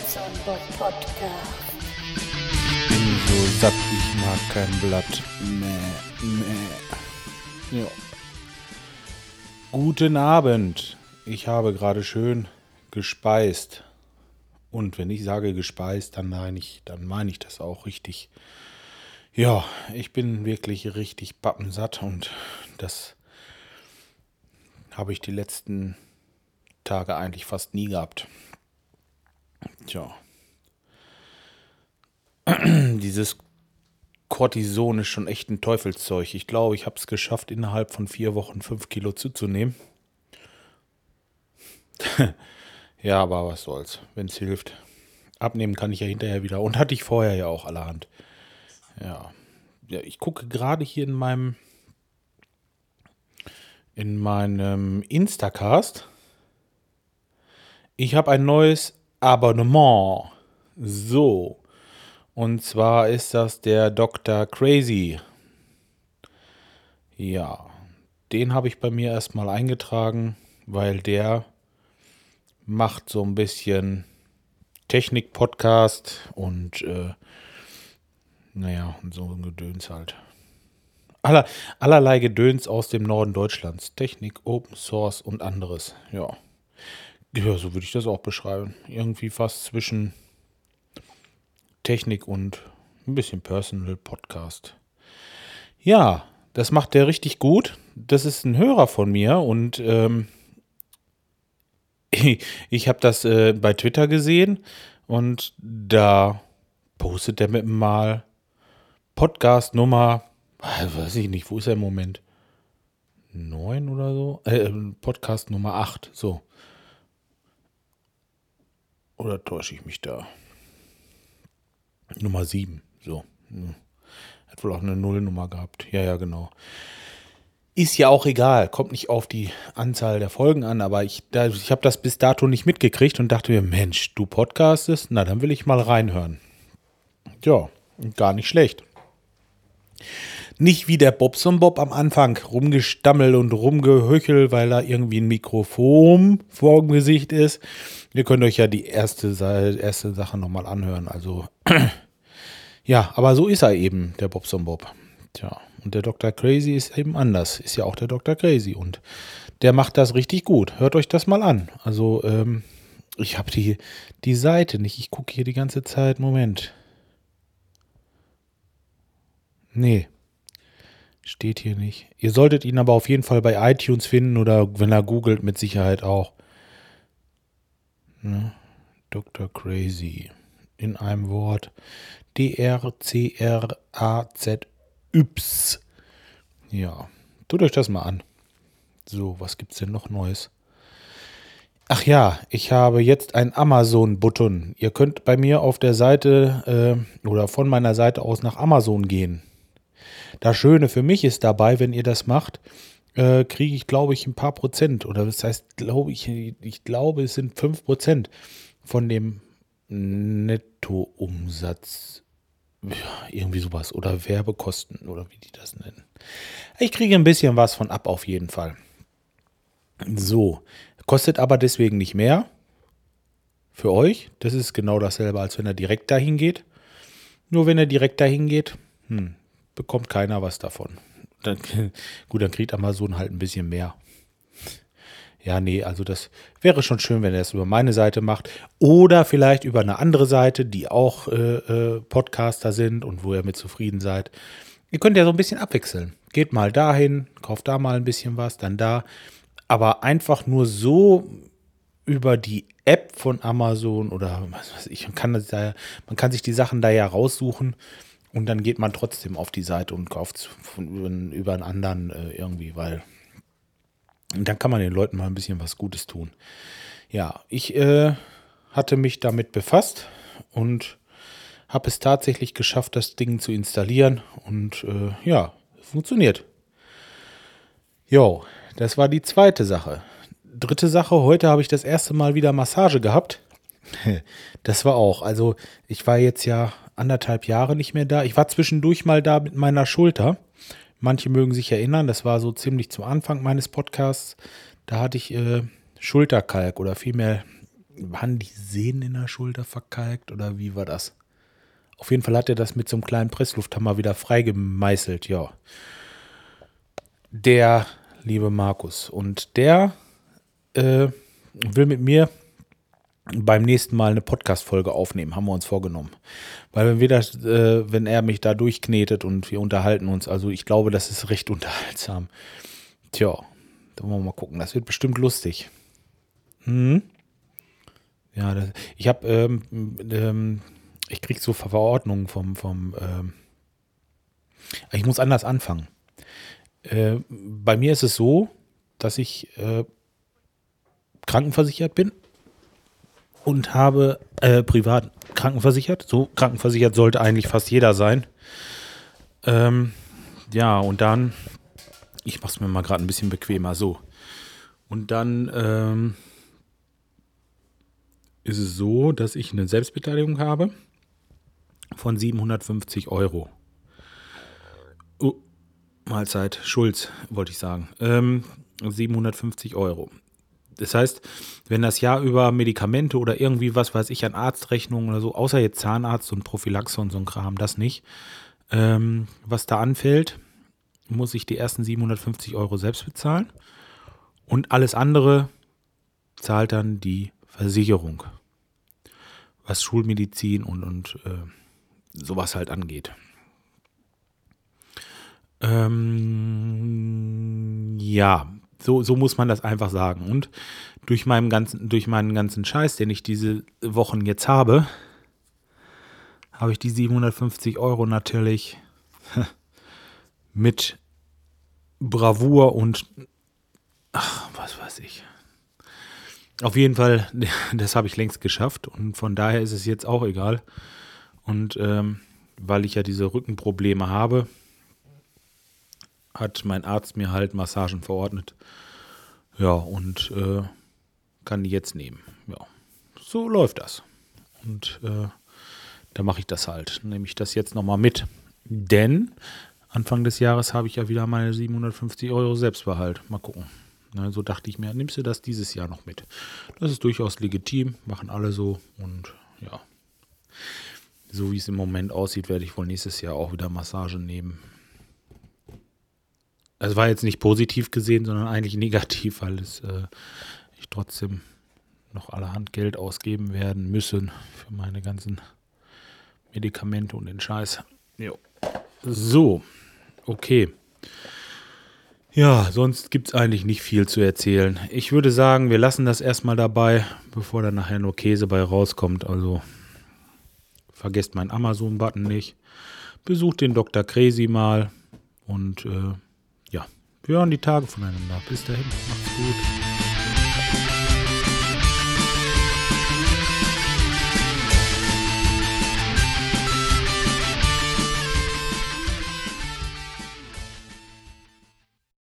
Bobson Bob Podcast. bin so satt, ich mag kein Blatt. Mäh, mäh. Ja. Guten Abend. Ich habe gerade schön gespeist. Und wenn ich sage gespeist, dann meine ich, dann meine ich das auch richtig. Ja, ich bin wirklich richtig pappensatt und das habe ich die letzten Tage eigentlich fast nie gehabt. Tja. Dieses Cortison ist schon echt ein Teufelszeug. Ich glaube, ich habe es geschafft, innerhalb von vier Wochen fünf Kilo zuzunehmen. ja, aber was soll's, wenn es hilft. Abnehmen kann ich ja hinterher wieder. Und hatte ich vorher ja auch allerhand. Ja. ja ich gucke gerade hier in meinem in meinem Instacast. Ich habe ein neues Abonnement. So. Und zwar ist das der Dr. Crazy. Ja, den habe ich bei mir erstmal eingetragen, weil der macht so ein bisschen Technik-Podcast und äh, naja, und so ein Gedöns halt. Aller, allerlei Gedöns aus dem Norden Deutschlands. Technik, Open Source und anderes. Ja. Ja, so würde ich das auch beschreiben. Irgendwie fast zwischen Technik und ein bisschen Personal Podcast. Ja, das macht der richtig gut. Das ist ein Hörer von mir und ähm, ich habe das äh, bei Twitter gesehen und da postet der mit mal Podcast Nummer, weiß ich nicht, wo ist er im Moment? Neun oder so? Äh, Podcast Nummer 8, so. Oder täusche ich mich da? Nummer 7, so. Hm. Hat wohl auch eine Nullnummer gehabt. Ja, ja, genau. Ist ja auch egal, kommt nicht auf die Anzahl der Folgen an, aber ich, da, ich habe das bis dato nicht mitgekriegt und dachte mir, Mensch, du podcastest? Na, dann will ich mal reinhören. Ja, gar nicht schlecht. Nicht wie der Bobson Bob am Anfang rumgestammelt und rumgehöchel, weil da irgendwie ein Mikrofon vor dem Gesicht ist. Ihr könnt euch ja die erste, erste Sache nochmal anhören. Also, ja, aber so ist er eben, der Bobson Bob. Tja, und der Dr. Crazy ist eben anders. Ist ja auch der Dr. Crazy. Und der macht das richtig gut. Hört euch das mal an. Also, ähm, ich habe die, die Seite nicht. Ich gucke hier die ganze Zeit. Moment. Nee. Steht hier nicht. Ihr solltet ihn aber auf jeden Fall bei iTunes finden oder wenn er googelt, mit Sicherheit auch. Ne? Dr. Crazy. In einem Wort. D-R-C-R-A-Z-Yps. Ja. Tut euch das mal an. So, was gibt's denn noch Neues? Ach ja, ich habe jetzt einen Amazon-Button. Ihr könnt bei mir auf der Seite äh, oder von meiner Seite aus nach Amazon gehen. Das Schöne für mich ist dabei, wenn ihr das macht, äh, kriege ich, glaube ich, ein paar Prozent. Oder das heißt, glaube ich, ich glaube, es sind fünf Prozent von dem Nettoumsatz. Ja, irgendwie sowas. Oder Werbekosten oder wie die das nennen. Ich kriege ein bisschen was von ab, auf jeden Fall. So. Kostet aber deswegen nicht mehr. Für euch. Das ist genau dasselbe, als wenn er direkt dahin geht. Nur wenn er direkt dahin geht, hm, bekommt keiner was davon. Dann, gut, dann kriegt Amazon halt ein bisschen mehr. Ja, nee, also das wäre schon schön, wenn er es über meine Seite macht. Oder vielleicht über eine andere Seite, die auch äh, äh, Podcaster sind und wo ihr mit zufrieden seid. Ihr könnt ja so ein bisschen abwechseln. Geht mal dahin, kauft da mal ein bisschen was, dann da. Aber einfach nur so über die App von Amazon oder was weiß ich, man kann, das da, man kann sich die Sachen da ja raussuchen und dann geht man trotzdem auf die Seite und kauft über einen anderen äh, irgendwie, weil dann kann man den Leuten mal ein bisschen was Gutes tun. Ja, ich äh, hatte mich damit befasst und habe es tatsächlich geschafft, das Ding zu installieren und äh, ja, funktioniert. Jo, das war die zweite Sache. Dritte Sache, heute habe ich das erste Mal wieder Massage gehabt. Das war auch, also ich war jetzt ja anderthalb Jahre nicht mehr da. Ich war zwischendurch mal da mit meiner Schulter. Manche mögen sich erinnern, das war so ziemlich zum Anfang meines Podcasts. Da hatte ich äh, Schulterkalk oder vielmehr waren die Sehnen in der Schulter verkalkt oder wie war das? Auf jeden Fall hat er das mit so einem kleinen Presslufthammer wieder freigemeißelt, ja. Der liebe Markus. Und der äh, will mit mir beim nächsten Mal eine Podcast-Folge aufnehmen, haben wir uns vorgenommen. Weil wenn wir das, äh, wenn er mich da durchknetet und wir unterhalten uns, also ich glaube, das ist recht unterhaltsam. Tja, da wollen wir mal gucken. Das wird bestimmt lustig. Hm? Ja, das, ich habe, ähm, ähm, ich kriege so Verordnungen vom, vom, ähm, ich muss anders anfangen. Äh, bei mir ist es so, dass ich äh, krankenversichert bin und habe äh, privat krankenversichert. So krankenversichert sollte eigentlich fast jeder sein. Ähm, ja, und dann, ich mache es mir mal gerade ein bisschen bequemer, so. Und dann ähm, ist es so, dass ich eine Selbstbeteiligung habe von 750 Euro. Oh, Mahlzeit, Schulz, wollte ich sagen. Ähm, 750 Euro. Das heißt, wenn das Jahr über Medikamente oder irgendwie was weiß ich an Arztrechnungen oder so, außer jetzt Zahnarzt und Prophylaxe und so ein Kram, das nicht, ähm, was da anfällt, muss ich die ersten 750 Euro selbst bezahlen. Und alles andere zahlt dann die Versicherung, was Schulmedizin und, und äh, sowas halt angeht. Ähm, ja, so, so muss man das einfach sagen. Und durch, meinem ganzen, durch meinen ganzen Scheiß, den ich diese Wochen jetzt habe, habe ich die 750 Euro natürlich mit Bravour und ach, was weiß ich. Auf jeden Fall, das habe ich längst geschafft und von daher ist es jetzt auch egal. Und ähm, weil ich ja diese Rückenprobleme habe, hat mein Arzt mir halt Massagen verordnet. Ja, und äh, kann die jetzt nehmen. Ja, so läuft das. Und äh, da mache ich das halt. Nehme ich das jetzt nochmal mit. Denn Anfang des Jahres habe ich ja wieder meine 750 Euro Selbstbehalt. Mal gucken. Ne, so dachte ich mir, nimmst du das dieses Jahr noch mit? Das ist durchaus legitim, machen alle so und ja. So wie es im Moment aussieht, werde ich wohl nächstes Jahr auch wieder Massage nehmen. Es war jetzt nicht positiv gesehen, sondern eigentlich negativ, weil es äh, ich trotzdem noch allerhand Geld ausgeben werden müssen für meine ganzen Medikamente und den Scheiß. Jo. So, okay. Ja, sonst gibt es eigentlich nicht viel zu erzählen. Ich würde sagen, wir lassen das erstmal dabei, bevor dann nachher nur Käse bei rauskommt. Also vergesst meinen Amazon-Button nicht. Besucht den Dr. Crazy mal und äh, wir hören die Tage voneinander. Bis dahin, macht's gut.